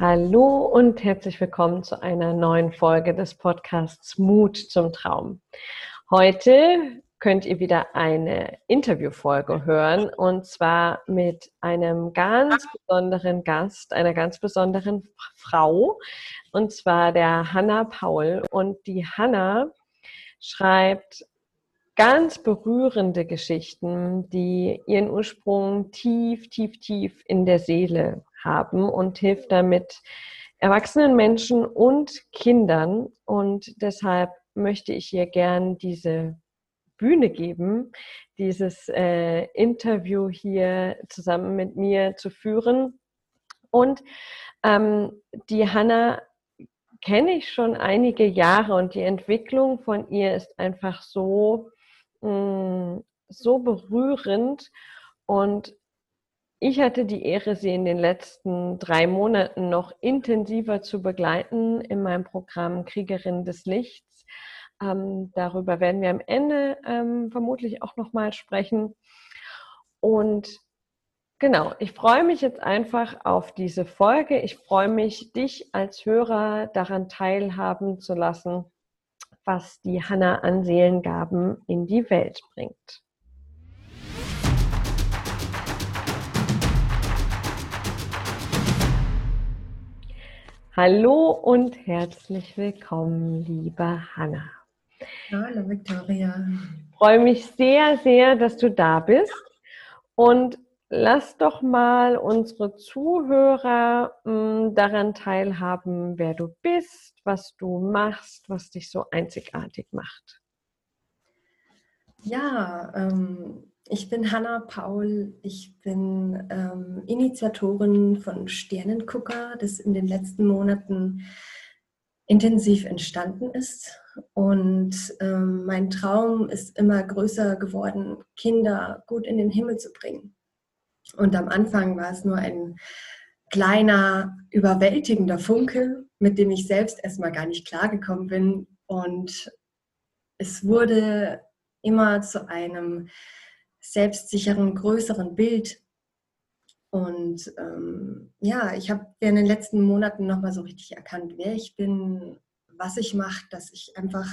Hallo und herzlich willkommen zu einer neuen Folge des Podcasts Mut zum Traum. Heute könnt ihr wieder eine Interviewfolge hören und zwar mit einem ganz besonderen Gast, einer ganz besonderen Frau und zwar der Hanna Paul. Und die Hanna schreibt ganz berührende Geschichten, die ihren Ursprung tief, tief, tief in der Seele haben und hilft damit erwachsenen Menschen und Kindern. Und deshalb möchte ich ihr gern diese Bühne geben, dieses äh, Interview hier zusammen mit mir zu führen. Und ähm, die Hanna kenne ich schon einige Jahre und die Entwicklung von ihr ist einfach so, mh, mm, so berührend. Und ich hatte die Ehre, sie in den letzten drei Monaten noch intensiver zu begleiten in meinem Programm Kriegerin des Lichts. Ähm, darüber werden wir am Ende ähm, vermutlich auch nochmal sprechen. Und genau, ich freue mich jetzt einfach auf diese Folge. Ich freue mich, dich als Hörer daran teilhaben zu lassen, was die Hanna an Seelengaben in die Welt bringt. Hallo und herzlich willkommen, liebe Hanna. Hallo Victoria. Ich freue mich sehr, sehr, dass du da bist. Und lass doch mal unsere Zuhörer mh, hm, daran teilhaben, wer du bist, was du machst, was dich so einzigartig macht. Ja, ähm, ich bin Hanna Paul. Ich bin ähm, Initiatorin von Sternengucker, das in den letzten Monaten intensiv entstanden ist. Und ähm, mein Traum ist immer größer geworden, Kinder gut in den Himmel zu bringen. Und am Anfang war es nur ein kleiner, überwältigender Funke, mit dem ich selbst erstmal gar nicht klargekommen bin. Und es wurde immer zu einem selbstsicheren, größeren Bild. Und ähm, ja, ich habe in den letzten Monaten nochmal so richtig erkannt, wer ich bin, was ich mache, dass ich einfach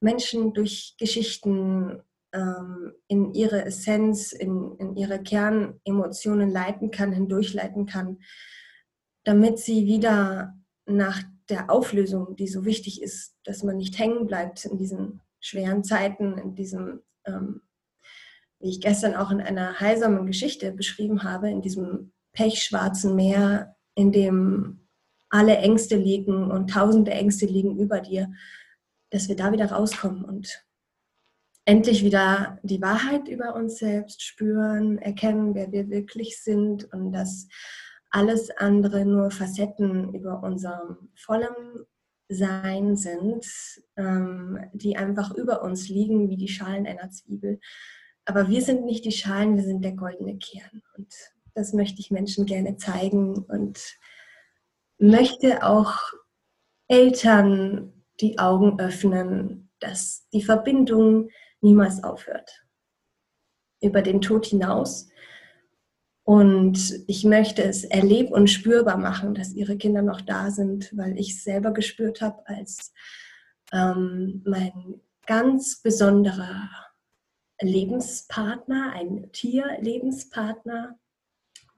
Menschen durch Geschichten ähm, in ihre Essenz, in, in ihre Kernemotionen leiten kann, hindurchleiten kann, damit sie wieder nach der Auflösung, die so wichtig ist, dass man nicht hängen bleibt in diesen schweren Zeiten, in diesem ähm, wie ich gestern auch in einer heilsamen Geschichte beschrieben habe, in diesem pechschwarzen Meer, in dem alle Ängste liegen und tausende Ängste liegen über dir, dass wir da wieder rauskommen und endlich wieder die Wahrheit über uns selbst spüren, erkennen, wer wir wirklich sind und dass alles andere nur Facetten über unserem vollen Sein sind, ähm, die einfach über uns liegen wie die Schalen einer Zwiebel aber wir sind nicht die Schalen, wir sind der goldene Kern. Und das möchte ich Menschen gerne zeigen und möchte auch Eltern die Augen öffnen, dass die Verbindung niemals aufhört. Über den Tod hinaus. Und ich möchte es erleb- und spürbar machen, dass ihre Kinder noch da sind, weil ich es selber gespürt habe, als ähm, mein ganz besonderer Lebenspartner, ein Tierlebenspartner,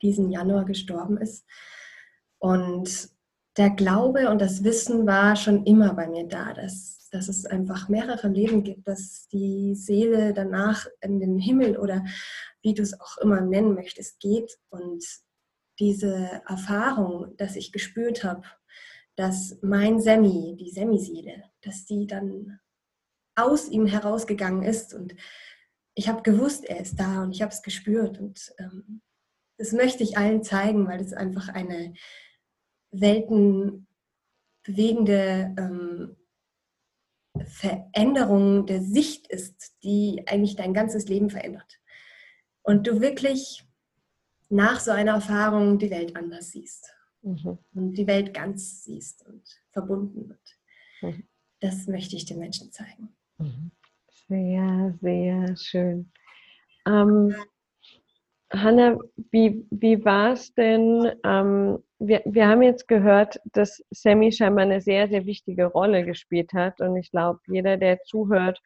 diesen Januar gestorben ist. Und der Glaube und das Wissen war schon immer bei mir da, dass, dass es einfach mehrere Leben gibt, dass die Seele danach in den Himmel oder wie du es auch immer nennen möchtest, geht. Und diese Erfahrung, dass ich gespürt habe, dass mein Semi, die Semi-Seele, dass die dann aus ihm herausgegangen ist und ich habe gewusst, er ist da und ich habe es gespürt. Und ähm, das möchte ich allen zeigen, weil es einfach eine weltenbewegende ähm, Veränderung der Sicht ist, die eigentlich dein ganzes Leben verändert. Und du wirklich nach so einer Erfahrung die Welt anders siehst. Mhm. Und die Welt ganz siehst und verbunden wird. Mhm. Das möchte ich den Menschen zeigen. Mhm. Sehr, sehr schön. Ähm, Hanna, wie, wie war es denn? Ähm, wir, wir haben jetzt gehört, dass Sammy scheinbar eine sehr, sehr wichtige Rolle gespielt hat. Und ich glaube, jeder, der zuhört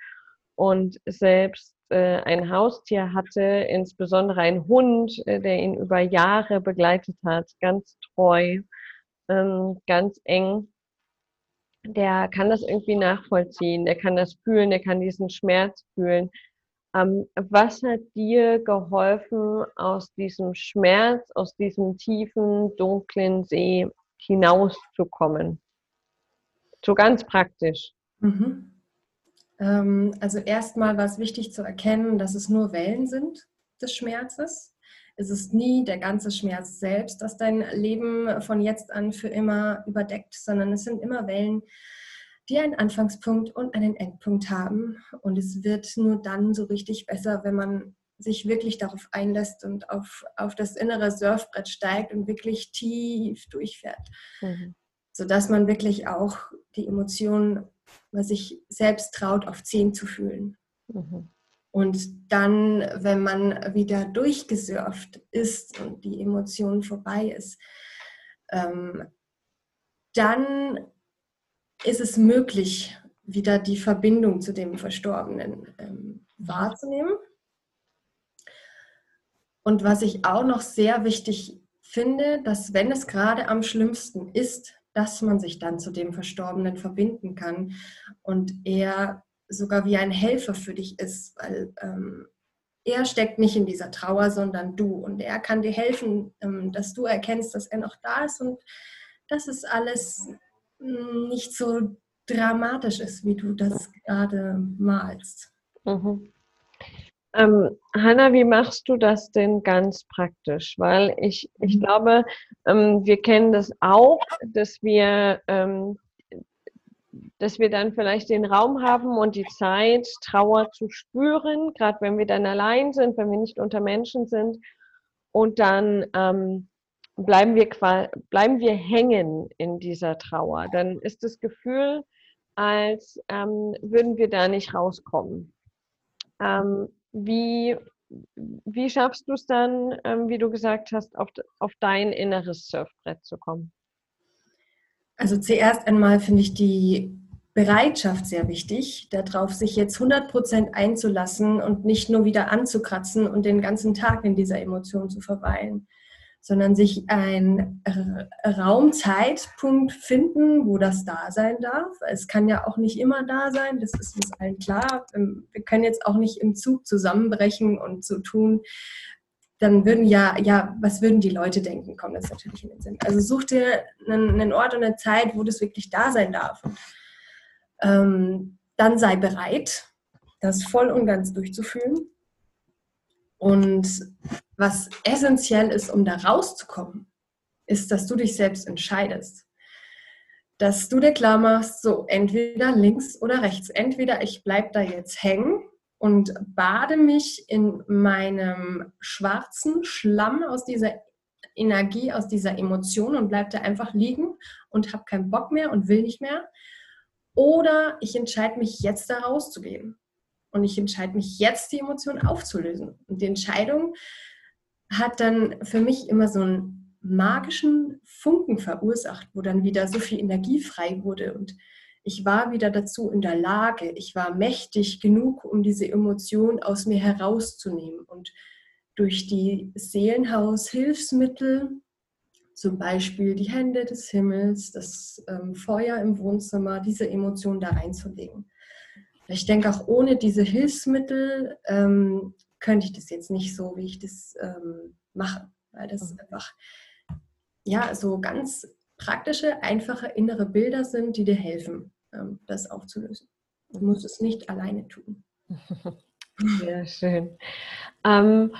und selbst äh, ein Haustier hatte, insbesondere ein Hund, äh, der ihn über Jahre begleitet hat, ganz treu, ähm, ganz eng, der kann das irgendwie nachvollziehen, der kann das fühlen, der kann diesen Schmerz fühlen. Ähm, was hat dir geholfen, aus diesem Schmerz, aus diesem tiefen, dunklen See hinauszukommen? So ganz praktisch. Mhm. Ähm, also erstmal war es wichtig zu erkennen, dass es nur Wellen sind des Schmerzes. Es ist nie der ganze Schmerz selbst, das dein Leben von jetzt an für immer überdeckt, sondern es sind immer Wellen, die einen Anfangspunkt und einen Endpunkt haben. Und es wird nur dann so richtig besser, wenn man sich wirklich darauf einlässt und auf, auf das innere Surfbrett steigt und wirklich tief durchfährt. Mhm. Sodass man wirklich auch die Emotionen, was sich selbst traut, auf 10 zu fühlen. Mhm. Und dann, wenn man wieder durchgesurft ist und die Emotion vorbei ist, ähm, dann ist es möglich, wieder die Verbindung zu dem Verstorbenen ähm, wahrzunehmen. Und was ich auch noch sehr wichtig finde, dass wenn es gerade am schlimmsten ist, dass man sich dann zu dem Verstorbenen verbinden kann und er sogar wie ein Helfer für dich ist, weil ähm, er steckt nicht in dieser Trauer, sondern du und er kann dir helfen, ähm, dass du erkennst, dass er noch da ist und das ist alles nicht so dramatisch ist, wie du das gerade malst. Mhm. Ähm, Hanna, wie machst du das denn ganz praktisch? Weil ich, ich mhm. glaube, ähm, wir kennen das auch, dass wir, ähm, dass wir dann vielleicht den Raum haben und die Zeit, Trauer zu spüren, gerade wenn wir dann allein sind, wenn wir nicht unter Menschen sind. Und dann ähm, bleiben wir, bleiben wir hängen in dieser Trauer. Dann ist das Gefühl, als ähm, würden wir da nicht rauskommen. Ähm, wie, wie schaffst du es dann, ähm, wie du gesagt hast, auf, auf dein inneres Surfbrett zu kommen? Also zuerst einmal finde ich die Bereitschaft sehr wichtig, darauf sich jetzt 100% einzulassen und nicht nur wieder anzukratzen und den ganzen Tag in dieser Emotion zu verweilen sondern sich ein Raumzeitpunkt finden, wo das da sein darf. Es kann ja auch nicht immer da sein, das ist uns allen klar. Ähm, wir können jetzt auch nicht im Zug zusammenbrechen und so tun. Dann würden ja, ja, was würden die Leute denken, kommt das natürlich in den Sinn. Also such dir einen, einen Ort und eine Zeit, wo das wirklich da sein darf. Ähm, dann sei bereit, das voll und ganz durchzuführen. Und was essentiell ist, um da rauszukommen, ist, dass du dich selbst entscheidest. Dass du dir klar machst, so entweder links oder rechts. Entweder ich bleibe da jetzt hängen und bade mich in meinem schwarzen Schlamm aus dieser Energie, aus dieser Emotion und bleibe da einfach liegen und habe keinen Bock mehr und will nicht mehr. Oder ich entscheide mich jetzt da rauszugehen. Und ich entscheide mich jetzt, die Emotion aufzulösen. Und die Entscheidung hat dann für mich immer so einen magischen Funken verursacht, wo dann wieder so viel Energie frei wurde. Und ich war wieder dazu in der Lage, ich war mächtig genug, um diese Emotion aus mir herauszunehmen. Und durch die Seelenhaus-Hilfsmittel, zum Beispiel die Hände des Himmels, das ähm, Feuer im Wohnzimmer, diese Emotion da reinzulegen. Ich denke, auch ohne diese Hilfsmittel ähm, könnte ich das jetzt nicht so, wie ich das ähm, mache, weil das mhm. einfach ja so ganz praktische, einfache innere Bilder sind, die dir helfen, ähm, das aufzulösen. Du musst es nicht alleine tun. Sehr schön. Ähm,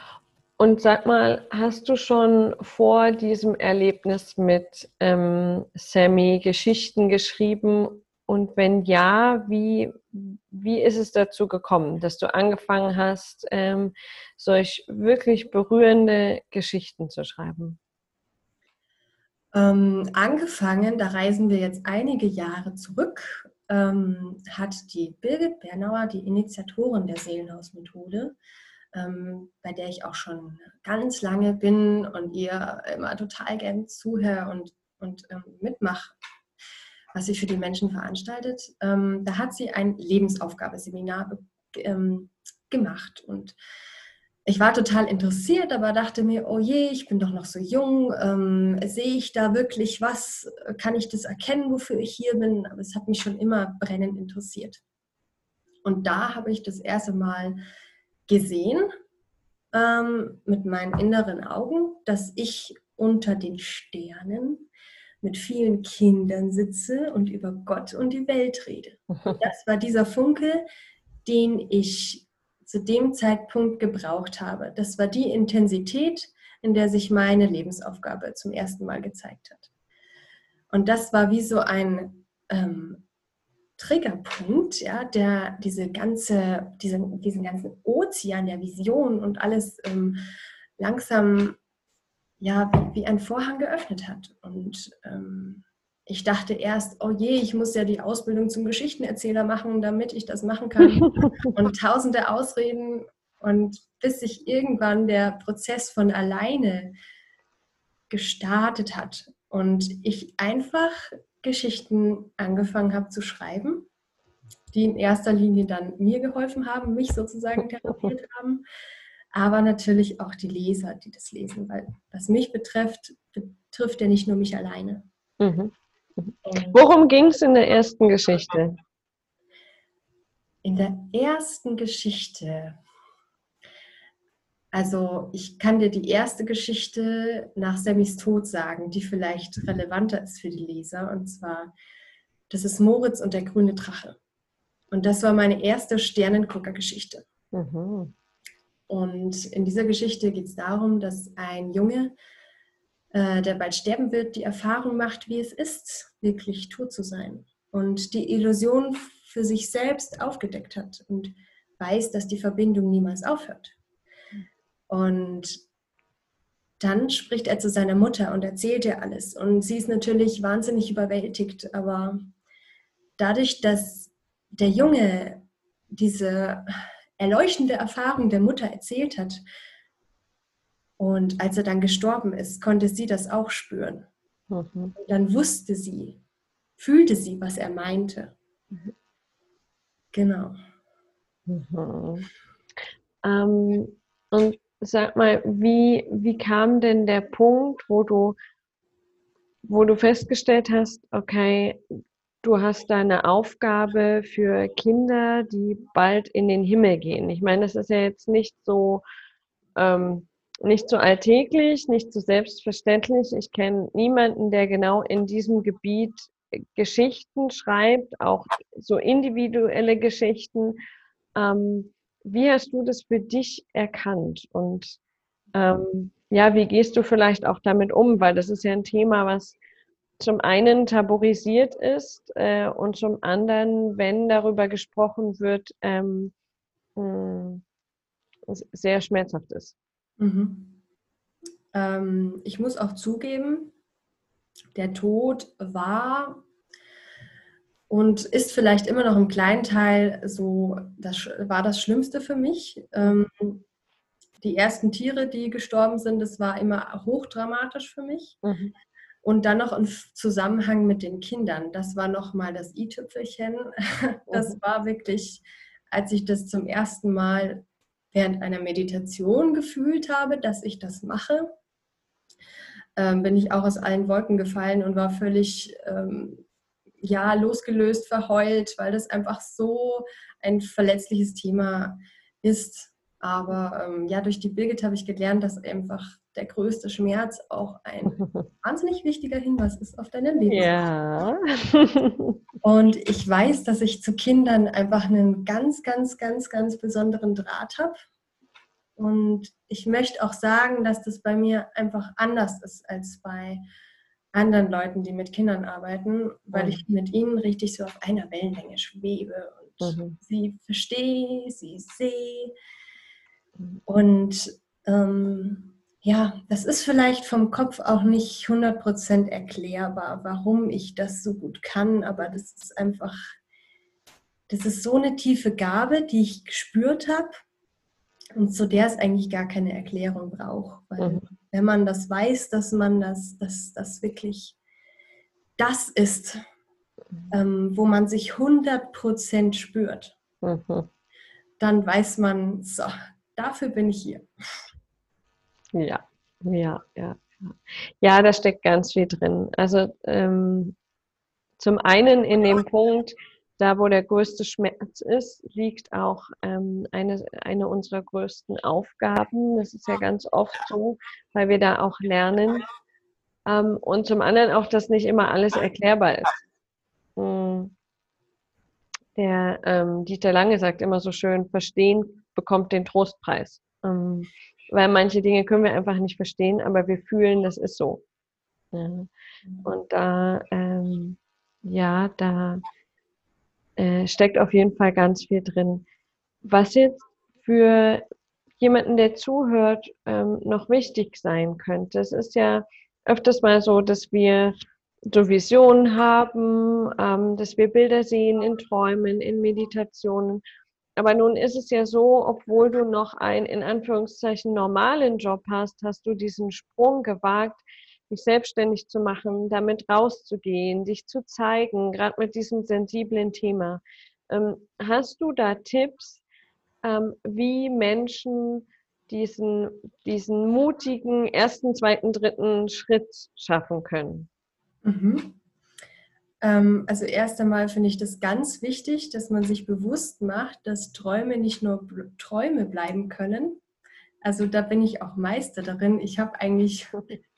und sag mal, hast du schon vor diesem Erlebnis mit ähm, Sammy Geschichten geschrieben und wenn ja, wie, wie ist es dazu gekommen, dass du angefangen hast, ähm, solch wirklich berührende Geschichten zu schreiben? Ähm, angefangen, da reisen wir jetzt einige Jahre zurück, ähm, hat die Birgit Bernauer, die Initiatorin der Seelenhausmethode, ähm, bei der ich auch schon ganz lange bin und ihr immer total gern zuhöre und, und ähm, mitmache, was sie für die Menschen veranstaltet. Ähm, da hat sie ein Lebensaufgabeseminar ähm, gemacht und ich war total interessiert, aber dachte mir, oh je, ich bin doch noch so jung, ähm, sehe ich da wirklich was, kann ich das erkennen, wofür ich hier bin? Aber es hat mich schon immer brennend interessiert. Und da habe ich das erste Mal gesehen ähm, mit meinen inneren Augen, dass ich unter den Sternen mit vielen Kindern sitze und über Gott und die Welt rede. das war dieser Funke, den ich zu dem Zeitpunkt gebraucht habe. Das war die Intensität, in der sich meine Lebensaufgabe zum ersten Mal gezeigt hat. Und das war wie so ein ähm, Triggerpunkt, ja, der diese ganze, diesen, diesen ganzen Ozean der Vision und alles ähm, langsam ja, wie ein Vorhang geöffnet hat. Und ähm, ich dachte erst, oh je, ich muss ja die Ausbildung zum Geschichtenerzähler machen, damit ich das machen kann. und tausende Ausreden. Und bis sich irgendwann der Prozess von alleine gestartet hat und ich einfach Geschichten angefangen habe zu schreiben, die in erster Linie dann mir geholfen haben, mich sozusagen therapiert haben, aber natürlich auch die Leser, die das lesen, weil was mich betrifft, betrifft ja nicht nur mich alleine. Mhm. Worum ging es in der ersten Geschichte? In der ersten Geschichte, also ich kann dir die erste Geschichte nach Sammys Tod sagen, die vielleicht relevanter ist für die Leser. Und zwar, das ist Moritz und der grüne Drache. Und das war meine erste Sternengucker-Geschichte. Mhm. Und in dieser Geschichte geht es darum, dass ein Junge äh, der bald sterben wird, die Erfahrung macht, wie es ist, wirklich tot zu sein. Und die Illusion für sich selbst aufgedeckt hat und weiß, dass die Verbindung niemals aufhört. Und dann spricht er zu seiner Mutter und erzählt ihr alles. Und sie ist natürlich wahnsinnig überwältigt, aber dadurch, dass der Junge diese erleuchtende Erfahrung der Mutter erzählt hat, und als er dann gestorben ist, konnte sie das auch spüren. Mhm. dann wusste sie, fühlte sie, was er meinte. Mhm. Genau. Mhm. Ähm, und sag mal, wie, wie kam denn der Punkt, wo du, wo du festgestellt hast, okay, du hast deine Aufgabe für Kinder, die bald in den Himmel gehen. Ich meine, das ist ja jetzt nicht so, ähm, nicht so alltäglich, nicht so selbstverständlich. Ich kenne niemanden, der genau in diesem Gebiet Geschichten schreibt, auch so individuelle Geschichten. Ähm, wie hast du das für dich erkannt? Und ähm, ja, wie gehst du vielleicht auch damit um? Weil das ist ja ein Thema, was zum einen tabuisiert ist äh, und zum anderen, wenn darüber gesprochen wird, ähm, mh, sehr schmerzhaft ist. Mhm. Ähm, ich muss auch zugeben, der Tod war und ist vielleicht immer noch im kleinen Teil so, das war das Schlimmste für mich. Ähm, die ersten Tiere, die gestorben sind, das war immer hochdramatisch für mich. Mhm. Und dann noch im Zusammenhang mit den Kindern. Das war nochmal das i-Tüpfelchen. Das mhm. war wirklich, als ich das zum ersten Mal während einer Meditation gefühlt habe, dass ich das mache, ähm, bin ich auch aus allen Wolken gefallen und war völlig ähm, ja, losgelöst, verheult, weil das einfach so ein verletzliches Thema ist. Aber ähm, ja, durch die Birgit habe ich gelernt, dass einfach der größte Schmerz auch ein wahnsinnig wichtiger Hinweis ist auf deine Leben. Ja. Und ich weiß, dass ich zu Kindern einfach einen ganz, ganz, ganz, ganz besonderen Draht habe. Und ich möchte auch sagen, dass das bei mir einfach anders ist als bei anderen Leuten, die mit Kindern arbeiten, weil mhm. ich mit ihnen richtig so auf einer Wellenlänge schwebe und mhm. sie verstehe, sie sehe. Mhm. Und ähm, ja, das ist vielleicht vom Kopf auch nicht 100% erklärbar, warum ich das so gut kann, aber das ist einfach, das ist so eine tiefe Gabe, die ich gespürt habe, und zu der es eigentlich gar keine Erklärung braucht. Weil mhm. Wenn man das weiß, dass man das, dass das wirklich das ist, mhm. ähm, wo man sich 100% spürt, mhm. dann weiß man, so, dafür bin ich hier. Ja, ja, ja. Ja, da steckt ganz viel drin. Also ähm, zum einen in dem Punkt, da wo der größte Schmerz ist, liegt auch ähm, eine, eine unserer größten Aufgaben. Das ist ja ganz oft so, weil wir da auch lernen. Ähm, und zum anderen auch, dass nicht immer alles erklärbar ist. Hm. Der ähm, Dieter Lange sagt immer so schön, verstehen bekommt den Trostpreis. Ähm, weil manche Dinge können wir einfach nicht verstehen, aber wir fühlen, das ist so. Ja. Und da, ähm, ja, da äh, steckt auf jeden Fall ganz viel drin. Was jetzt für jemanden, der zuhört, ähm, noch wichtig sein könnte. Es ist ja öfters mal so, dass wir so Visionen haben, ähm, dass wir Bilder sehen in Träumen, in Meditationen. Aber nun ist es ja so, obwohl du noch einen in Anführungszeichen normalen Job hast, hast du diesen Sprung gewagt, dich selbstständig zu machen, damit rauszugehen, dich zu zeigen, gerade mit diesem sensiblen Thema. Ähm, hast du da Tipps, ähm, wie Menschen diesen, diesen mutigen ersten, zweiten, dritten Schritt schaffen können? Mhm. Ähm, also erst einmal finde ich das ganz wichtig, dass man sich bewusst macht, dass Träume nicht nur Träume bleiben können, also da bin ich auch Meister darin. Ich habe eigentlich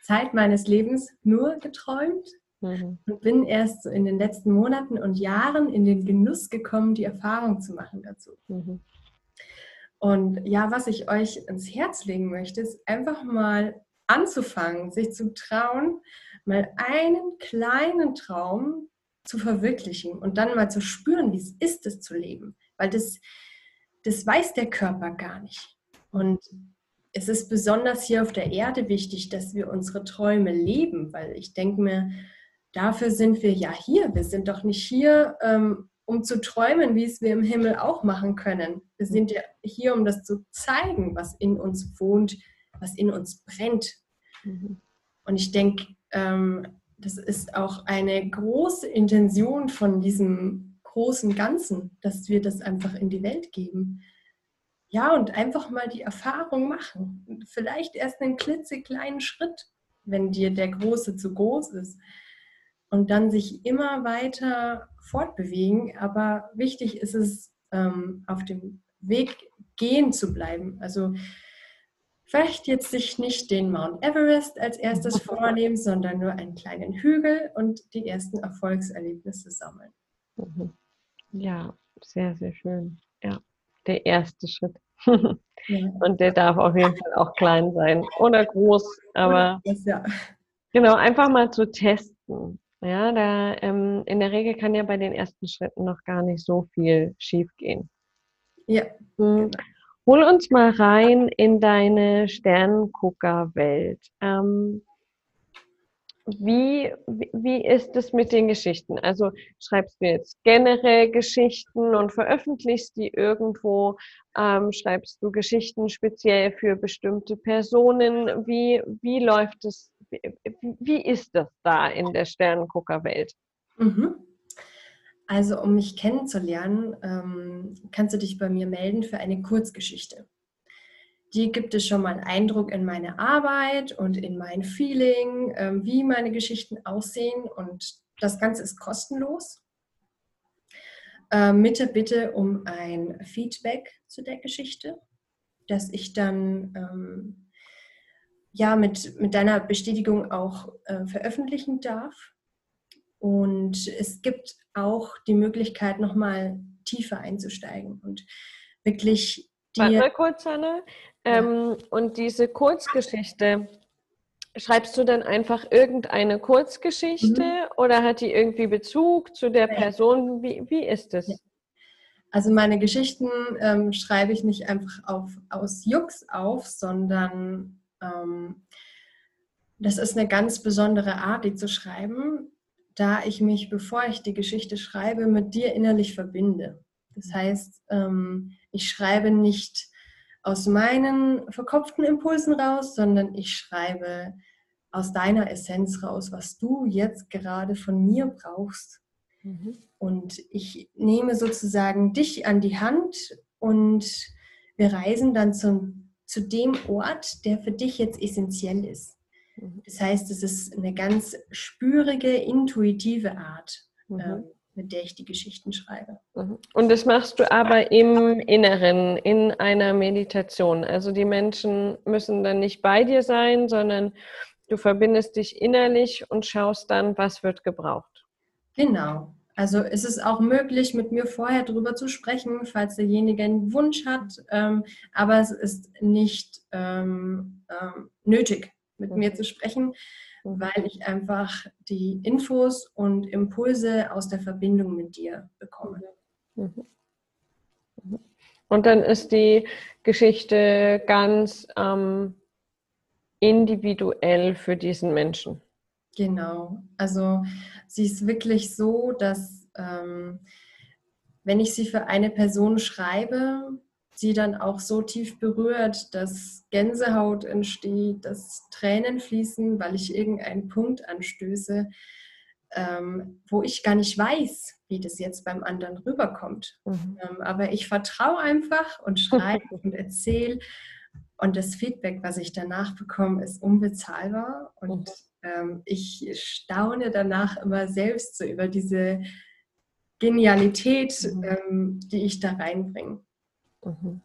Zeit meines Lebens nur geträumt mhm. und bin erst so in den letzten Monaten und Jahren in den Genuss gekommen, die Erfahrung zu machen dazu. Mhm. Und ja, was ich euch ins Herz legen möchte, ist einfach mal anzufangen, sich zu trauen, mal einen kleinen Traum zu verwirklichen und dann mal zu spüren, wie es ist, es zu leben. Weil das, das weiß der Körper gar nicht. Und es ist besonders hier auf der Erde wichtig, dass wir unsere Träume leben, weil ich denke mir, dafür sind wir ja hier. Wir sind doch nicht hier, ähm, um zu träumen, wie es wir im Himmel auch machen können. Wir sind ja hier, um das zu zeigen, was in uns wohnt, was in uns brennt. Mhm. Und ich denke, ähm, das ist auch eine große Intention von diesem großen Ganzen, dass wir das einfach in die Welt geben. Ja, und einfach mal die Erfahrung machen. Vielleicht erst einen klitzekleinen Schritt, wenn dir der große zu groß ist. Und dann sich immer weiter fortbewegen. Aber wichtig ist es, ähm, auf dem Weg gehen zu bleiben. Also vielleicht jetzt sich nicht den Mount Everest als erstes vornehmen, sondern nur einen kleinen Hügel und die ersten Erfolgserlebnisse sammeln. Mhm. Ja, sehr, sehr schön. Ja, der erste Schritt. Und der darf auf jeden Fall auch klein sein oder groß, aber genau, einfach mal zu testen. Ja, da ähm, in der Regel kann ja bei den ersten Schritten noch gar nicht so viel schief gehen. Ja. Mhm. Hol uns mal rein in deine Sternengucker-Welt. Ähm, wie, wie ist es mit den Geschichten? Also schreibst du jetzt generell Geschichten und veröffentlichst die irgendwo? Ähm, schreibst du Geschichten speziell für bestimmte Personen? Wie, wie läuft es? Wie, wie ist das da in der Sternenguckerwelt? Mhm. Also um mich kennenzulernen, ähm, kannst du dich bei mir melden für eine Kurzgeschichte die gibt es schon mal einen Eindruck in meine Arbeit und in mein Feeling, ähm, wie meine Geschichten aussehen. Und das Ganze ist kostenlos. Ähm, bitte, bitte um ein Feedback zu der Geschichte, dass ich dann ähm, ja mit, mit deiner Bestätigung auch äh, veröffentlichen darf. Und es gibt auch die Möglichkeit, nochmal tiefer einzusteigen und wirklich Warte mal kurz, Hanne. Ähm, und diese Kurzgeschichte, schreibst du dann einfach irgendeine Kurzgeschichte mhm. oder hat die irgendwie Bezug zu der Person? Wie, wie ist es? Also meine Geschichten ähm, schreibe ich nicht einfach auf, aus Jux auf, sondern ähm, das ist eine ganz besondere Art, die zu schreiben, da ich mich, bevor ich die Geschichte schreibe, mit dir innerlich verbinde. Das heißt, ähm, ich schreibe nicht aus meinen verkopften Impulsen raus, sondern ich schreibe aus deiner Essenz raus, was du jetzt gerade von mir brauchst. Mhm. Und ich nehme sozusagen dich an die Hand und wir reisen dann zum, zu dem Ort, der für dich jetzt essentiell ist. Mhm. Das heißt, es ist eine ganz spürige, intuitive Art. Mhm. Ähm, mit der ich die Geschichten schreibe. Mhm. Und das machst du aber im Inneren, in einer Meditation. Also die Menschen müssen dann nicht bei dir sein, sondern du verbindest dich innerlich und schaust dann, was wird gebraucht. Genau. Also es ist auch möglich, mit mir vorher darüber zu sprechen, falls derjenige einen Wunsch hat, ähm, aber es ist nicht ähm, ähm, nötig, mit mhm. mir zu sprechen, weil ich einfach die Infos und Impulse aus der Verbindung mit dir bekomme. Mhm. Mhm. Und dann ist die Geschichte ganz ähm, individuell für diesen Menschen. Genau. Also sie ist wirklich so, dass ähm, wenn ich sie für eine Person schreibe, sie dann auch so tief berührt, dass Gänsehaut entsteht, dass Tränen fließen, weil ich irgendeinen Punkt anstöße, ähm, wo ich gar nicht weiß, wie das jetzt beim anderen rüberkommt. Mhm. Ähm, aber ich vertraue einfach und schreibe und erzähle. Und das Feedback, was ich danach bekomme, ist unbezahlbar. Und ähm, ich staune danach immer selbst so über diese Genialität, mhm. ähm, die ich da reinbringe. Mhm.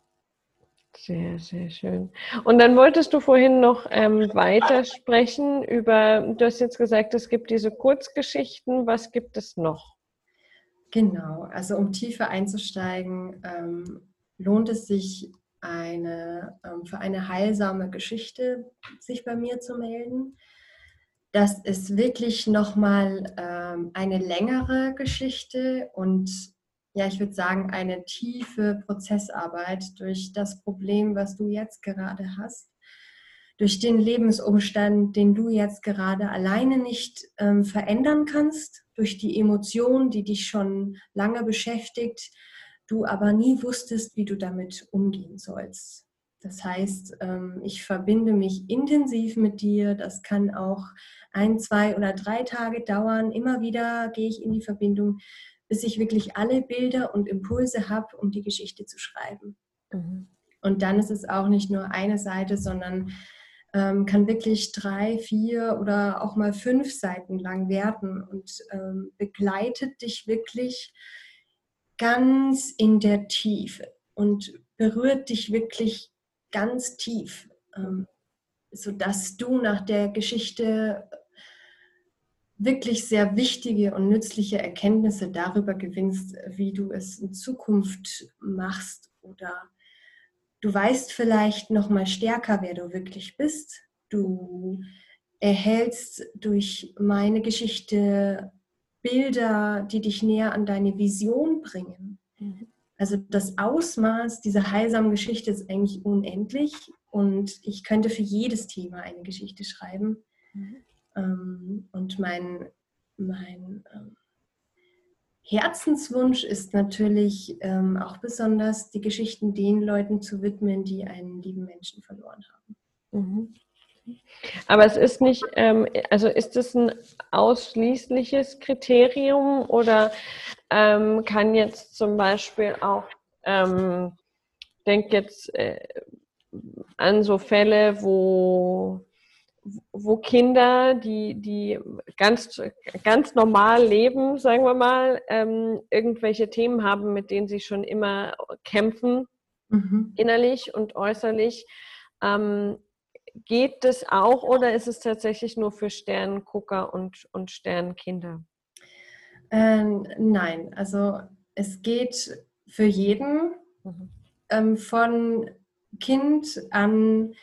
Sehr, sehr schön. Und dann wolltest du vorhin noch ähm, weitersprechen über, du hast jetzt gesagt, es gibt diese Kurzgeschichten. Was gibt es noch? Genau, also um tiefer einzusteigen, ähm, lohnt es sich, eine, ähm, für eine heilsame Geschichte sich bei mir zu melden. Das ist wirklich nochmal ähm, eine längere Geschichte und ja, ich würde sagen, eine tiefe Prozessarbeit durch das Problem, was du jetzt gerade hast, durch den Lebensumstand, den du jetzt gerade alleine nicht ähm, verändern kannst, durch die Emotion, die dich schon lange beschäftigt, du aber nie wusstest, wie du damit umgehen sollst. Das heißt, ähm, ich verbinde mich intensiv mit dir. Das kann auch ein, zwei oder drei Tage dauern. Immer wieder gehe ich in die Verbindung bis ich wirklich alle Bilder und Impulse habe, um die Geschichte zu schreiben. Mhm. Und dann ist es auch nicht nur eine Seite, sondern ähm, kann wirklich drei, vier oder auch mal fünf Seiten lang werden und ähm, begleitet dich wirklich ganz in der Tiefe und berührt dich wirklich ganz tief, ähm, sodass du nach der Geschichte wirklich sehr wichtige und nützliche Erkenntnisse darüber gewinnst, wie du es in Zukunft machst oder du weißt vielleicht noch mal stärker, wer du wirklich bist. Du erhältst durch meine Geschichte Bilder, die dich näher an deine Vision bringen. Mhm. Also das Ausmaß dieser heilsamen Geschichte ist eigentlich unendlich und ich könnte für jedes Thema eine Geschichte schreiben. Mhm. Ähm, und mein, mein ähm, Herzenswunsch ist natürlich ähm, auch besonders, die Geschichten den Leuten zu widmen, die einen lieben Menschen verloren haben. Mhm. Aber es ist nicht, ähm, also ist es ein ausschließliches Kriterium oder ähm, kann jetzt zum Beispiel auch, ähm, denke jetzt äh, an so Fälle, wo wo Kinder, die, die ganz, ganz normal leben, sagen wir mal, ähm, irgendwelche Themen haben, mit denen sie schon immer kämpfen, mhm. innerlich und äußerlich. Ähm, geht das auch oder ist es tatsächlich nur für Sternengucker und, und Sternenkinder? Ähm, nein, also es geht für jeden, mhm. ähm, von Kind an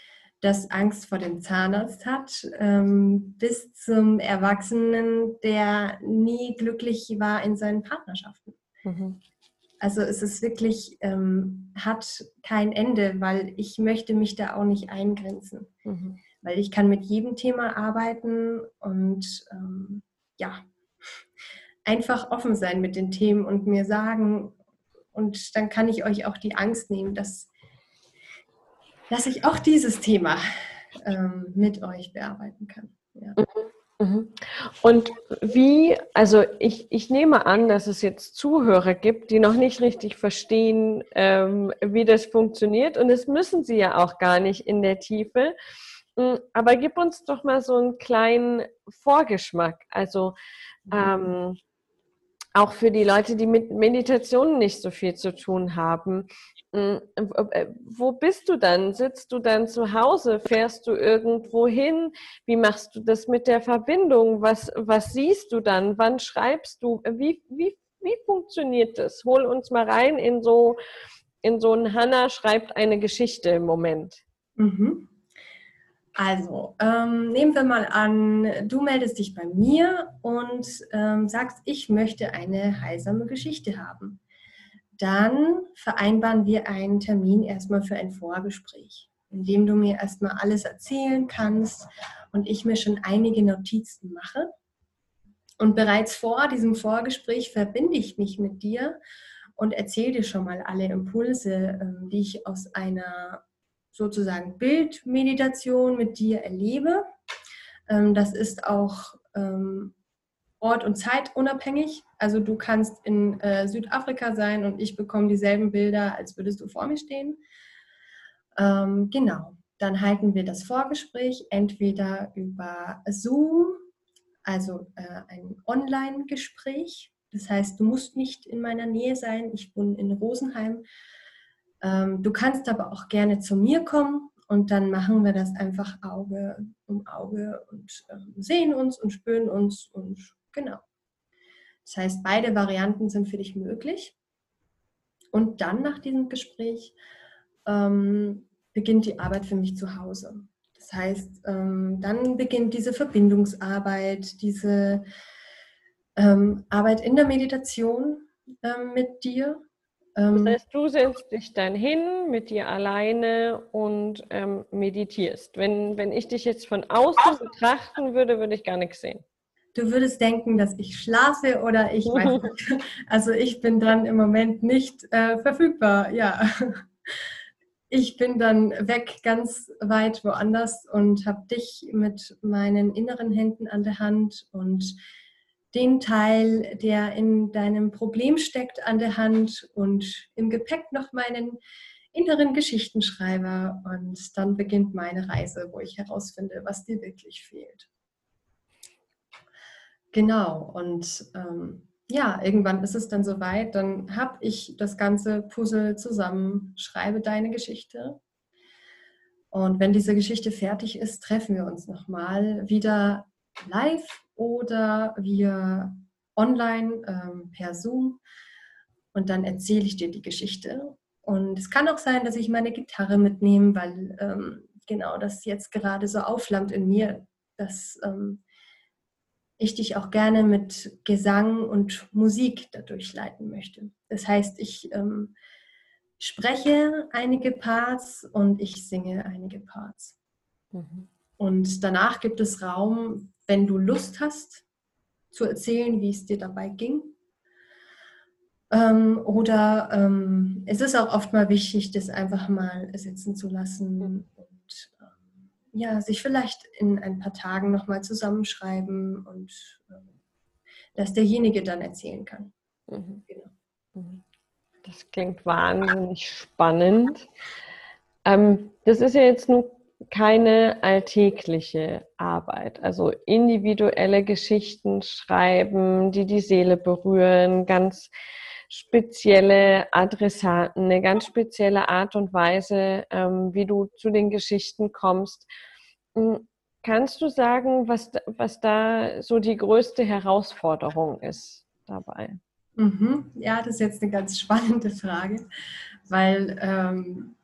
das Angst vor dem Zahnarzt hat, ähm, bis zum Erwachsenen, der nie glücklich war in seinen Partnerschaften. Mhm. Also es ist wirklich, ähm, hat kein Ende, weil ich möchte mich da auch nicht eingrenzen. Mhm. Weil ich kann mit jedem Thema arbeiten und ähm, ja, einfach offen sein mit den Themen und mir sagen, und dann kann ich euch auch die Angst nehmen, dass dass ich auch dieses Thema ähm, mit euch bearbeiten kann. Ja. Mhm. mhm. Und wie, also ich, ich nehme an, dass es jetzt Zuhörer gibt, die noch nicht richtig verstehen, ähm, wie das funktioniert. Und das müssen sie ja auch gar nicht in der Tiefe. Mm, aber gib uns doch mal so einen kleinen Vorgeschmack. Also mhm. ähm, auch für die Leute, die mit Meditation nicht so viel zu tun haben. Mm, äh, wo bist du dann? Sitzt du dann zu Hause? Fährst du irgendwo hin? Wie machst du das mit der Verbindung? Was, was siehst du dann? Wann schreibst du? Wie, wie, wie funktioniert das? Hol uns mal rein in so, in so ein Hanna schreibt eine Geschichte im Moment. Mhm. Also, ähm, nehmen wir mal an, du meldest dich bei mir und ähm, sagst, ich möchte eine heilsame Geschichte haben. Dann vereinbaren wir einen Termin erstmal für ein Vorgespräch, in dem du mir erstmal alles erzählen kannst und ich mir schon einige Notizen mache. Und bereits vor diesem Vorgespräch verbinde ich mich mit dir und erzähle dir schon mal alle Impulse, ähm, die ich aus einer sozusagen Bildmeditation mit dir erlebe. Ähm, das ist auch ähm, Ort und Zeit unabhängig. Also du kannst in äh, Südafrika sein und ich bekomme dieselben Bilder, als würdest du vor mir stehen. Ähm, genau. Dann halten wir das Vorgespräch entweder über Zoom, also äh, ein Online-Gespräch. Das heißt, du musst nicht in meiner Nähe sein. Ich wohne in Rosenheim. Ähm, du kannst aber auch gerne zu mir kommen und dann machen wir das einfach Auge um Auge und ähm, sehen uns und spüren uns und genau. Das heißt, beide Varianten sind für dich möglich. Und dann nach diesem Gespräch ähm, beginnt die Arbeit für mich zu Hause. Das heißt, ähm, dann beginnt diese Verbindungsarbeit, diese ähm, Arbeit in der Meditation ähm, mit dir das ähm, heißt, du setzt dich dann hin mit dir alleine und ähm, meditierst. Wenn, wenn ich dich jetzt von außen betrachten würde, würde ich gar nichts sehen. Du würdest denken, dass ich schlafe oder ich weiß nicht. Also ich bin dann im Moment nicht äh, verfügbar, ja. Ich bin dann weg ganz weit woanders und habe dich mit meinen inneren Händen an der Hand und den Teil, der in deinem Problem steckt, an der Hand und im Gepäck noch meinen inneren Geschichtenschreiber. Und dann beginnt meine Reise, wo ich herausfinde, was dir wirklich fehlt. Genau, und ähm, ja, irgendwann ist es dann soweit, dann habe ich das ganze Puzzle zusammen, schreibe deine Geschichte. Und wenn diese Geschichte fertig ist, treffen wir uns nochmal wieder live oder wir online ähm, per Zoom und dann erzähle ich dir die Geschichte. Und es kann auch sein, dass ich meine Gitarre mitnehme, weil ähm, genau das jetzt gerade so aufflammt in mir, dass ähm, ich dich auch gerne mit Gesang und Musik dadurch leiten möchte. Das heißt, ich ähm, spreche einige Parts und ich singe einige Parts. Mhm. Und danach gibt es Raum wenn du Lust hast, zu erzählen, wie es dir dabei ging. Ähm, oder ähm, es ist auch oft mal wichtig, das einfach mal sitzen zu lassen und ähm, ja, sich vielleicht in ein paar Tagen nochmal zusammenschreiben und ähm, dass derjenige dann erzählen kann. Mhm. Genau. Mhm. Das klingt wahnsinnig spannend. Ähm, das ist ja jetzt nur keine alltägliche Arbeit. Also individuelle Geschichten schreiben, die die Seele berühren, ganz spezielle Adressaten, eine ganz spezielle Art und Weise, ähm, wie du zu den Geschichten kommst. Hm, kannst du sagen, was, was da so die größte Herausforderung ist dabei? Mhm. Ja, das ist jetzt eine ganz spannende Frage, weil ähm,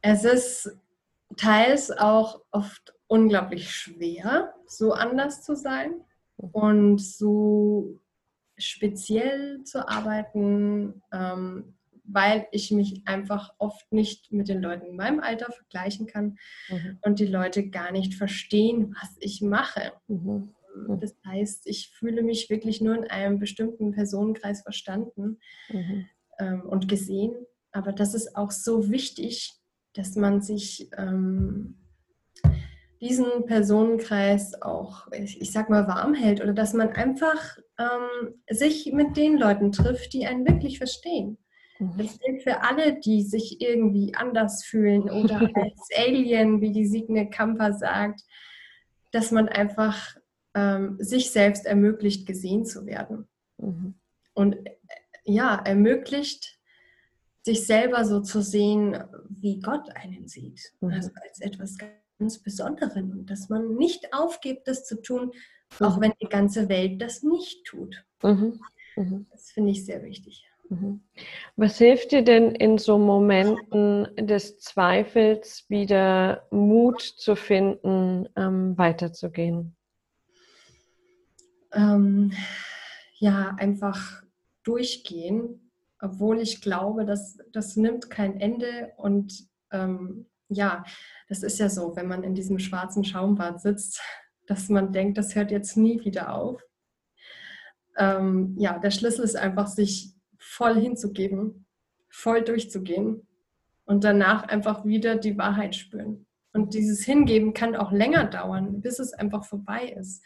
es ist teils auch oft unglaublich schwer, so anders zu sein und so speziell zu arbeiten, ähm, weil ich mich einfach oft nicht mit den Leuten in meinem Alter vergleichen kann mhm. und die Leute gar nicht verstehen, was ich mache. Mhm. mhm. Das heißt, ich fühle mich wirklich nur in einem bestimmten Personenkreis verstanden mhm. ähm, und gesehen. Aber das ist auch so wichtig, dass man sich ähm, diesen Personenkreis auch, ich, ich, sag mal, warm hält oder dass man einfach ähm, sich mit den Leuten trifft, die einen wirklich verstehen. Mhm. Das gilt für alle, die sich irgendwie anders fühlen oder als Alien, wie die Signe Kamper sagt, dass man einfach ähm, sich selbst ermöglicht, gesehen zu werden. Mhm. Und äh, ja, ermöglicht, sich selber so zu sehen, wie Gott einen sieht. Mhm. Also als etwas ganz Besonderen. Und dass man nicht aufgibt, das zu tun, auch mhm. wenn die ganze Welt das nicht tut. Mhm. Mhm. Das finde ich sehr wichtig. Mhm. Was hilft dir denn in so Momenten des Zweifels wieder Mut zu finden, ähm, weiterzugehen? Ähm, ja, einfach durchgehen, obwohl ich glaube, dass das nimmt kein Ende und ähm, ja, das ist ja so, wenn man in diesem schwarzen Schaumbad sitzt, dass man denkt, das hört jetzt nie wieder auf. Ähm, ja, der Schlüssel ist einfach, sich voll hinzugeben, voll durchzugehen und danach einfach wieder die Wahrheit spüren. Und dieses Hingeben kann auch länger dauern, bis es einfach vorbei ist.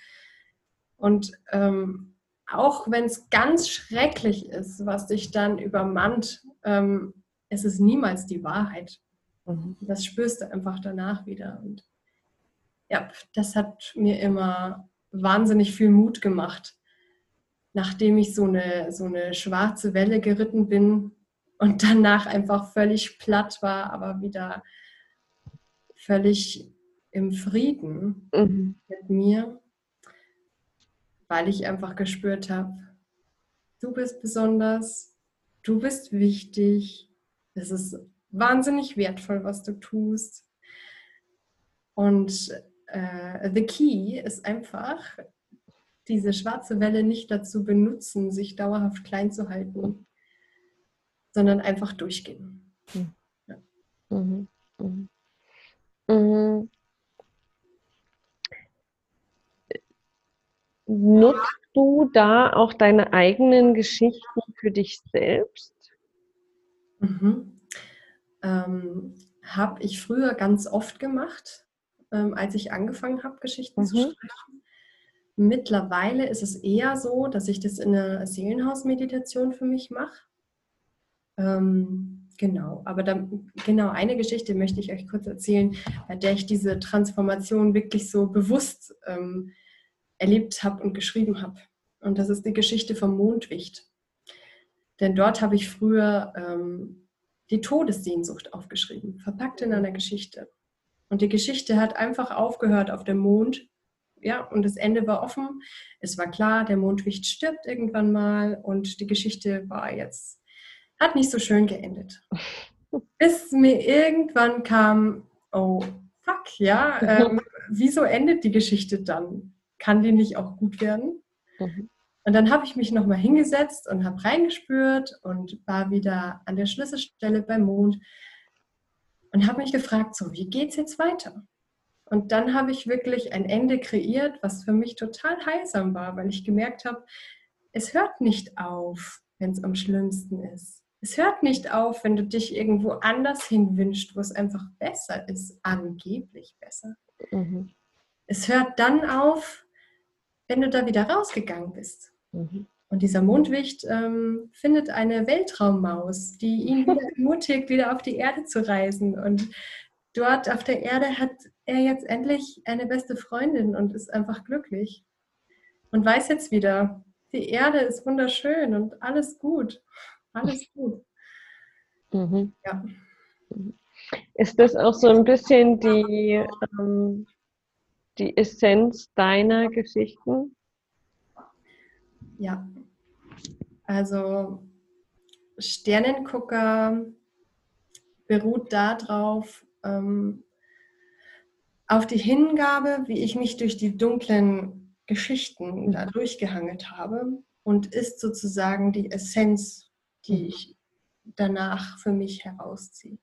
Und ähm, auch wenn es ganz schrecklich ist, was dich dann übermannt, ähm, es ist niemals die Wahrheit. Mhm. Das spürst du einfach danach wieder. Und ja, das hat mir immer wahnsinnig viel Mut gemacht, nachdem ich so eine, so eine schwarze Welle geritten bin und danach einfach völlig platt war, aber wieder völlig im Frieden mhm. mit mir, weil ich einfach gespürt habe, du bist besonders, du bist wichtig, es ist wahnsinnig wertvoll, was du tust. Und äh, the key ist einfach, diese schwarze Welle nicht dazu benutzen, sich dauerhaft klein zu halten, sondern einfach durchgehen. Mhm. Ja. Mhm. Mhm. mhm. Nutzt du da auch deine eigenen Geschichten für dich selbst? Mhm ähm, habe ich früher ganz oft gemacht, ähm, als ich angefangen habe, Geschichten mhm. zu schreiben. Mittlerweile ist es eher so, dass ich das in einer Seelenhausmeditation für mich mache. Ähm, genau, aber dann, genau eine Geschichte möchte ich euch kurz erzählen, bei der ich diese Transformation wirklich so bewusst ähm, erlebt habe und geschrieben habe. Und das ist die Geschichte vom Mondwicht. Denn dort habe ich früher ähm, die Todessehnsucht aufgeschrieben, verpackt in einer Geschichte. Und die Geschichte hat einfach aufgehört auf dem Mond. Ja, und das Ende war offen. Es war klar, der Mondwicht stirbt irgendwann mal und die Geschichte war jetzt, hat nicht so schön geendet. Bis mir irgendwann kam, oh, fuck, ja, ähm, wieso endet die Geschichte dann? Kann die nicht auch gut werden? Mhm. Und dann habe ich mich nochmal hingesetzt und habe reingespürt und war wieder an der Schlüsselstelle beim Mond und habe mich gefragt, so, wie geht es jetzt weiter? Und dann habe ich wirklich ein Ende kreiert, was für mich total heilsam war, weil ich gemerkt habe, es hört nicht auf, wenn es am schlimmsten ist. Es hört nicht auf, wenn du dich irgendwo anders hin wünschst, wo es einfach besser ist, angeblich besser. Mhm. Es hört dann auf, wenn du da wieder rausgegangen bist. Mhm. Und dieser Mondwicht ähm, findet eine Weltraummaus, die ihn wieder ermutigt, wieder auf die Erde zu reisen. Und dort auf der Erde hat er jetzt endlich eine beste Freundin und ist einfach glücklich. Und weiß jetzt wieder, die Erde ist wunderschön und alles gut. Alles gut. Mhm. Ja. Ist das auch so ein bisschen die, ähm, die Essenz deiner Geschichten? Ja. Also Sternengucker beruht darauf, ähm, auf die Hingabe, wie ich mich durch die dunklen Geschichten da durchgehangelt habe und ist sozusagen die Essenz, die ich danach für mich herausziehe.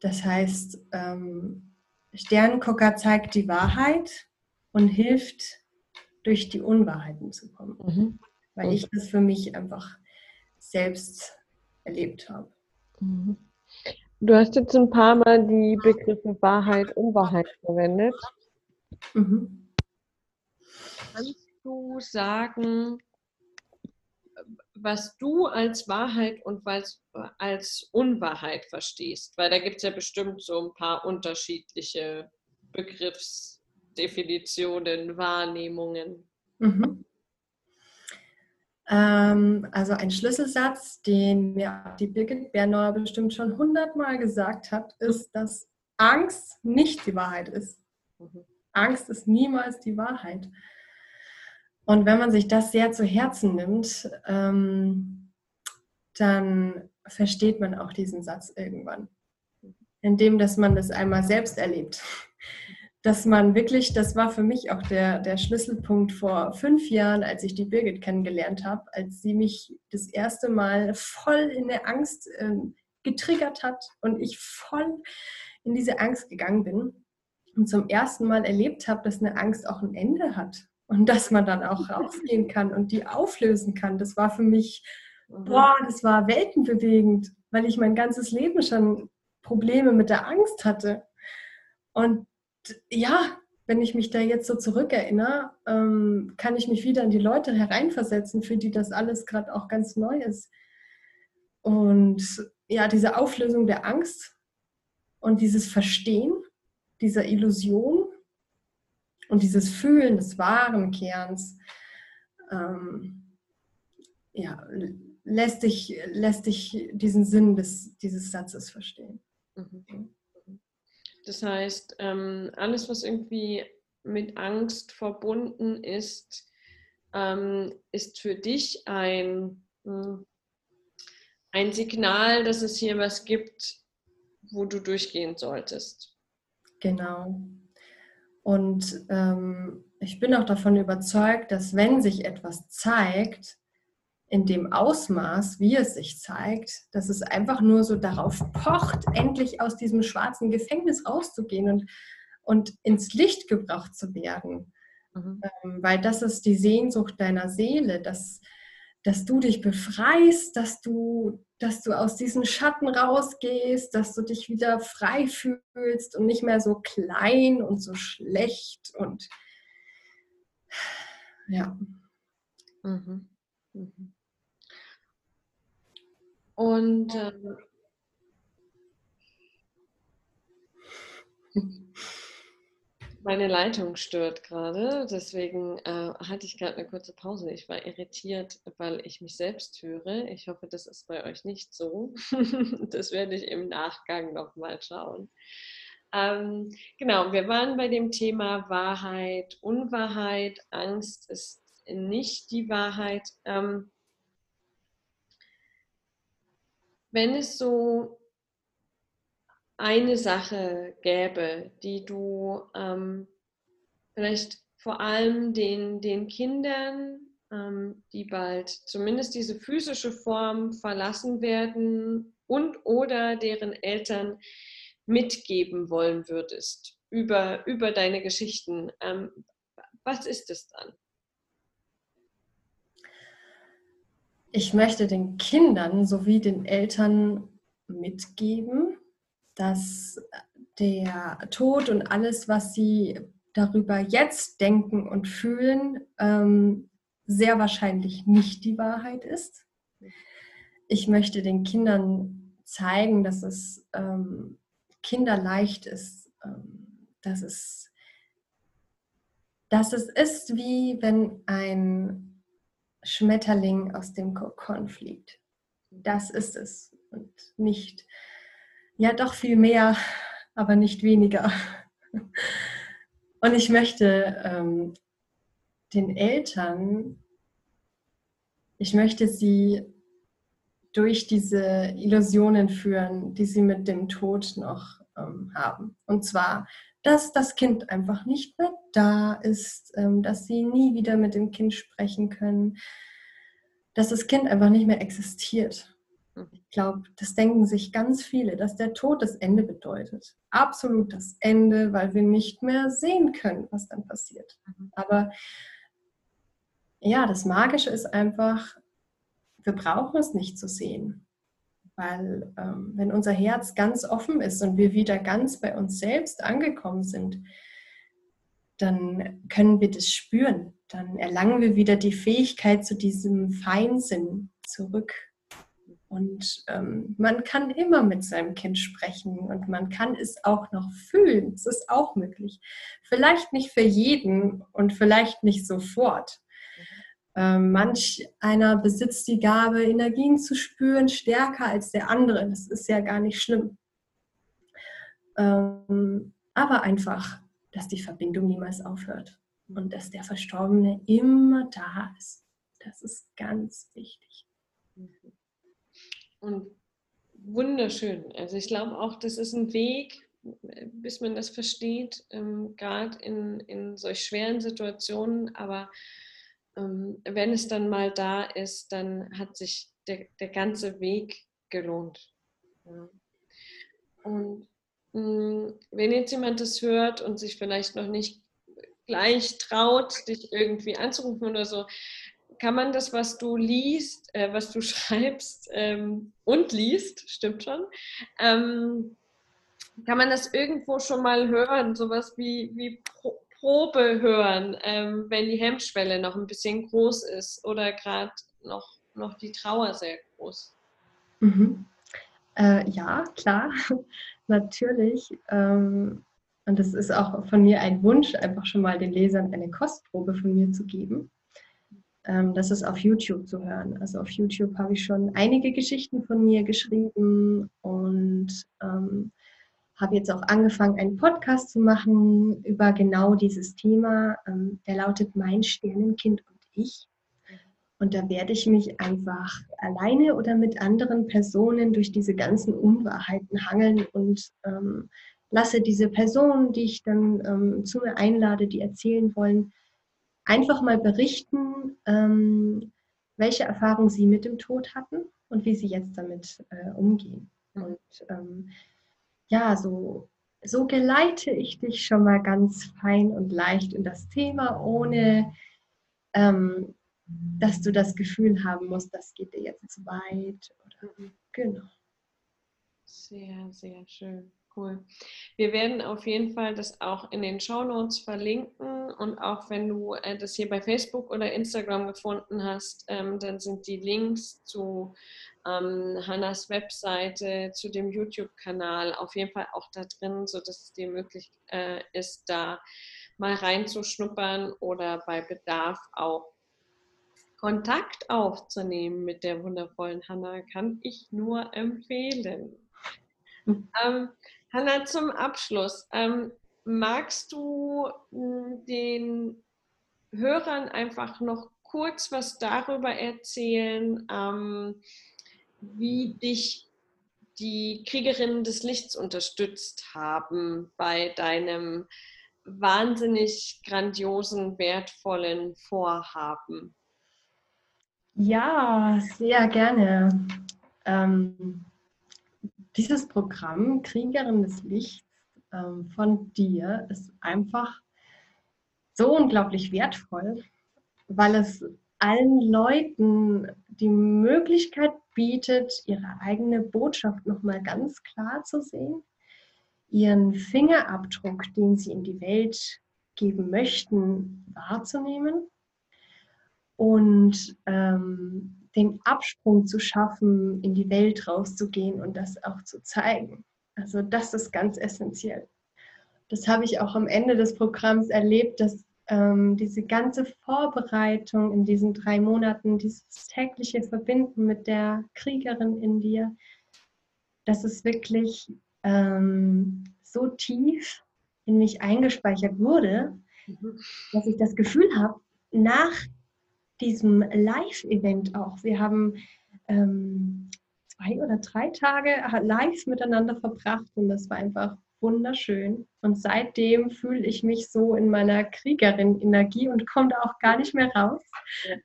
Das heißt, ähm, Sternengucker zeigt die Wahrheit und hilft durch die Unwahrheiten zu kommen. Mhm. Weil ich das für mich einfach selbst erlebt habe. Mhm. Du hast jetzt ein paar Mal die Begriffe Wahrheit, Unwahrheit verwendet. Mhm. Kannst du sagen, was du als Wahrheit und was als Unwahrheit verstehst? Weil da gibt es ja bestimmt so ein paar unterschiedliche Begriffsdefinitionen, Wahrnehmungen. Mhm. Ähm, also ein Schlüsselsatz, den mir die Birgit Bernauer bestimmt schon hundertmal gesagt hat, ist, dass Angst nicht die Wahrheit ist. Mhm. Angst ist niemals die Wahrheit. Und wenn man sich das sehr zu Herzen nimmt, ähm, dann versteht man auch diesen Satz irgendwann. Indem, dass man das einmal selbst erlebt. Dass man wirklich, das war für mich auch der, der Schlüsselpunkt vor fünf Jahren, als ich die Birgit kennengelernt habe, als sie mich das erste Mal voll in der Angst äh, getriggert hat und ich voll in diese Angst gegangen bin und zum ersten Mal erlebt habe, dass eine Angst auch ein Ende hat und dass man dann auch rausgehen kann und die auflösen kann. Das war für mich, mhm. boah, das war weltenbewegend, weil ich mein ganzes Leben schon Probleme mit der Angst hatte. Und ja, wenn ich mich da jetzt so zurückerinnere, ähm, kann ich mich wieder in die Leute hereinversetzen, für die das alles gerade auch ganz neu ist. Und ja, diese Auflösung der Angst und dieses Verstehen dieser Illusion und dieses Fühlen des wahren Kerns, ähm, ja, lässt dich, lässt dich diesen Sinn des, dieses Satzes verstehen. Mhm. Das heißt, ähm, alles, was irgendwie mit Angst verbunden ist, ähm, ist für dich ein, hm, ein Signal, dass es hier was gibt, wo du durchgehen solltest. Genau. Und ähm, ich bin auch davon überzeugt, dass wenn sich etwas zeigt, in dem Ausmaß, wie es sich zeigt, dass es einfach nur so darauf pocht, endlich aus diesem schwarzen Gefängnis rauszugehen und, und ins Licht gebracht zu werden. Mhm. Ähm, weil das ist die Sehnsucht deiner Seele, dass, dass du dich befreist, dass du dass du aus diesen Schatten rausgehst, dass du dich wieder frei fühlst und nicht mehr so klein und so schlecht und ja. Mhm. Mhm. Und ähm, Meine Leitung stört gerade, deswegen äh, hatte ich gerade eine kurze Pause. Ich war irritiert, weil ich mich selbst höre. Ich hoffe, das ist bei euch nicht so. das werde ich im Nachgang nochmal schauen. Ähm, genau, wir waren bei dem Thema Wahrheit, Unwahrheit. Angst ist nicht die Wahrheit. Ähm, wenn es so eine Sache gäbe, die du ähm, vielleicht vor allem den, den Kindern, ähm, die bald zumindest diese physische Form verlassen werden und oder deren Eltern mitgeben wollen würdest über, über deine Geschichten, ähm, was ist es dann? Ich möchte den Kindern sowie den Eltern mitgeben, dass der Tod und alles, was sie darüber jetzt denken und fühlen, ähm, sehr wahrscheinlich nicht die Wahrheit ist. Ich möchte den Kindern zeigen, dass es ähm, kinderleicht ist, ähm, dass, es, dass es ist wie wenn ein Schmetterling aus dem Kokon fliegt. Das ist es und nicht ja, doch viel mehr, aber nicht weniger. Und ich möchte ähm, den Eltern, ich möchte sie durch diese Illusionen führen, die sie mit dem Tod noch ähm, haben. Und zwar, dass das Kind einfach nicht mehr da ist, ähm, dass sie nie wieder mit dem Kind sprechen können, dass das Kind einfach nicht mehr existiert. Ich glaube, das denken sich ganz viele, dass der Tod das Ende bedeutet. Absolut das Ende, weil wir nicht mehr sehen können, was dann passiert. Mhm. Aber ja, das Magische ist einfach, wir brauchen es nicht zu sehen. Weil ähm, wenn unser Herz ganz offen ist und wir wieder ganz bei uns selbst angekommen sind, dann können wir das spüren. Dann erlangen wir wieder die Fähigkeit zu diesem Feinsinn zurück. Und ähm, man kann immer mit seinem Kind sprechen und man kann es auch noch fühlen. Es ist auch möglich. Vielleicht nicht für jeden und vielleicht nicht sofort. Ähm, manch einer besitzt die Gabe, Energien zu spüren, stärker als der andere. Das ist ja gar nicht schlimm. Ähm, aber einfach dass die Verbindung niemals aufhört und dass der Verstorbene immer da ist. Das ist ganz wichtig. Und wunderschön. Also ich glaube auch, das ist ein Weg, bis man das versteht, ähm, gerade in, in solch schweren Situationen. Aber wenn es dann mal da ist, dann hat sich der, der ganze Weg gelohnt. Ja. Und hm, wenn jetzt jemand das hört und sich vielleicht noch nicht gleich traut, dich irgendwie anzurufen oder so, kann man das, was du liest, äh, was du schreibst ähm, und liest, stimmt schon, ähm, kann man das irgendwo schon mal hören, sowas wie, wie Pro Probe hören, ähm, wenn die Hemmschwelle noch ein bisschen groß ist oder gerade noch, noch die Trauer sehr groß? Mhm. Äh, ja, klar, natürlich. Ähm, und das ist auch von mir ein Wunsch, einfach schon mal den Lesern eine Kostprobe von mir zu geben. Ähm, das ist auf YouTube zu hören. Also auf YouTube habe ich schon einige Geschichten von mir geschrieben und ähm, habe jetzt auch angefangen, einen Podcast zu machen über genau dieses Thema. Ähm, der lautet Mein Sternenkind und ich. Und da werde ich mich einfach alleine oder mit anderen Personen durch diese ganzen Unwahrheiten hangeln und ähm, lasse diese Personen, die ich dann ähm, zu mir einlade, die erzählen wollen, einfach mal berichten, ähm, welche Erfahrungen sie mit dem Tod hatten und wie sie jetzt damit äh, umgehen. Mhm. Und ähm, ja, so, so geleite ich dich schon mal ganz fein und leicht in das Thema, ohne ähm, dass du das Gefühl haben musst, das geht dir jetzt zu weit. Oder, mhm. genau. Sehr, sehr schön. Cool. Wir werden auf jeden Fall das auch in den Show Notes verlinken und auch wenn du äh, das hier bei Facebook oder Instagram gefunden hast, ähm, dann sind die Links zu ähm, Hannas Webseite, zu dem YouTube-Kanal auf jeden Fall auch da drin, sodass es dir möglich äh, ist, da mal reinzuschnuppern oder bei Bedarf auch Kontakt aufzunehmen mit der wundervollen Hanna, kann ich nur empfehlen. Mhm. Ähm, Hanna, zum Abschluss, ähm, magst du hm, den Hörern einfach noch kurz was darüber erzählen, ähm, wie dich die Kriegerinnen des Lichts unterstützt haben bei deinem wahnsinnig grandiosen, wertvollen Vorhaben? Ja, sehr gerne. Ähm, dieses Programm Kriegerin des Lichts ähm, von dir ist einfach so unglaublich wertvoll, weil es allen Leuten die Möglichkeit bietet, ihre eigene Botschaft nochmal ganz klar zu sehen, ihren Fingerabdruck, den sie in die Welt geben möchten, wahrzunehmen. Und ähm, den Absprung zu schaffen, in die Welt rauszugehen und das auch zu zeigen. Also das ist ganz essentiell. Das habe ich auch am Ende des Programms erlebt, dass ähm, diese ganze Vorbereitung in diesen drei Monaten, dieses tägliche Verbinden mit der Kriegerin in dir, dass es wirklich ähm, so tief in mich eingespeichert wurde, mhm. dass ich das Gefühl habe, nach diesem Live-Event auch. Wir haben ähm, zwei oder drei Tage live miteinander verbracht und das war einfach wunderschön. Und seitdem fühle ich mich so in meiner Kriegerin-Energie und komme da auch gar nicht mehr raus.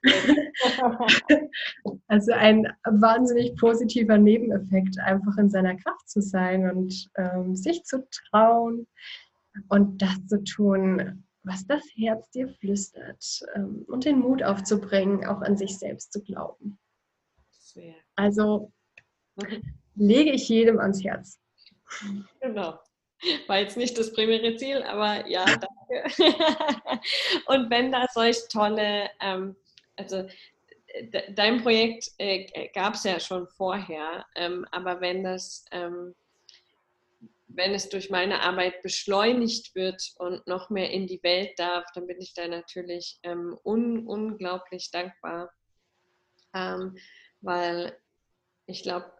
also ein wahnsinnig positiver Nebeneffekt, einfach in seiner Kraft zu sein und ähm, sich zu trauen und das zu tun, was das Herz dir flüstert ähm, und den Mut aufzubringen, auch an sich selbst zu glauben. Sehr. Also lege ich jedem ans Herz. Genau. War jetzt nicht das primäre Ziel, aber ja, danke. Und wenn da solch tolle, ähm, also dein Projekt äh, gab es ja schon vorher, ähm, aber wenn das, ähm, wenn es durch meine Arbeit beschleunigt wird und noch mehr in die Welt darf, dann bin ich da natürlich ähm, un unglaublich dankbar, ähm, weil ich glaube,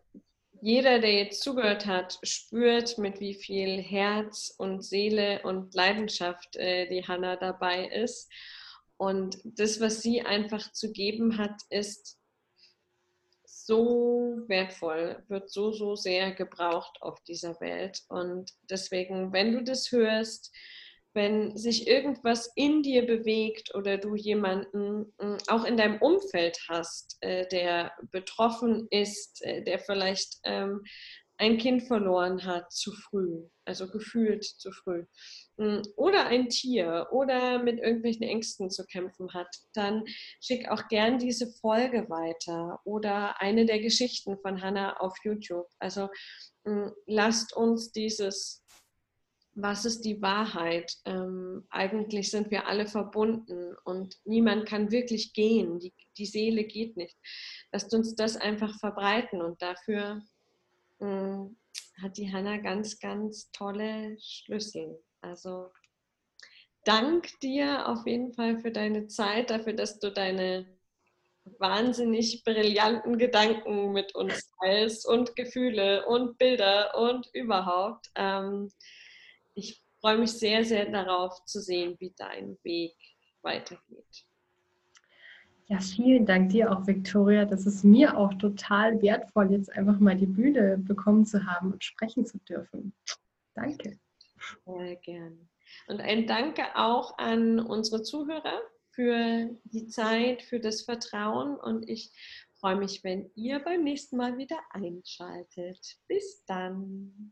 jeder, der jetzt zugehört hat, spürt, mit wie viel Herz und Seele und Leidenschaft äh, die Hanna dabei ist. Und das, was sie einfach zu geben hat, ist so wertvoll, wird so, so sehr gebraucht auf dieser Welt. Und deswegen, wenn du das hörst, wenn sich irgendwas in dir bewegt oder du jemanden hm, auch in deinem Umfeld hast, äh, der betroffen ist, äh, der vielleicht ähm, ein Kind verloren hat zu früh, also gefühlt zu früh, hm, oder ein Tier oder mit irgendwelchen Ängsten zu kämpfen hat, dann schick auch gern diese Folge weiter oder eine der Geschichten von Hannah auf YouTube. Also hm, lasst uns dieses was ist die Wahrheit? Ähm, eigentlich sind wir alle verbunden und niemand kann wirklich gehen. Die, die Seele geht nicht. Lasst uns das einfach verbreiten und dafür äh, hat die Hanna ganz, ganz tolle Schlüssel. Also dank dir auf jeden Fall für deine Zeit, dafür, dass du deine wahnsinnig brillanten Gedanken mit uns teilst und Gefühle und Bilder und überhaupt. Ähm, ich freue mich sehr, sehr darauf zu sehen, wie dein Weg weitergeht. Ja, vielen Dank dir auch, Victoria. Das ist mir auch total wertvoll, jetzt einfach mal die Bühne bekommen zu haben und sprechen zu dürfen. Danke. Sehr gerne. Und ein Danke auch an unsere Zuhörer für die Zeit, für das Vertrauen. Und ich freue mich, wenn ihr beim nächsten Mal wieder einschaltet. Bis dann.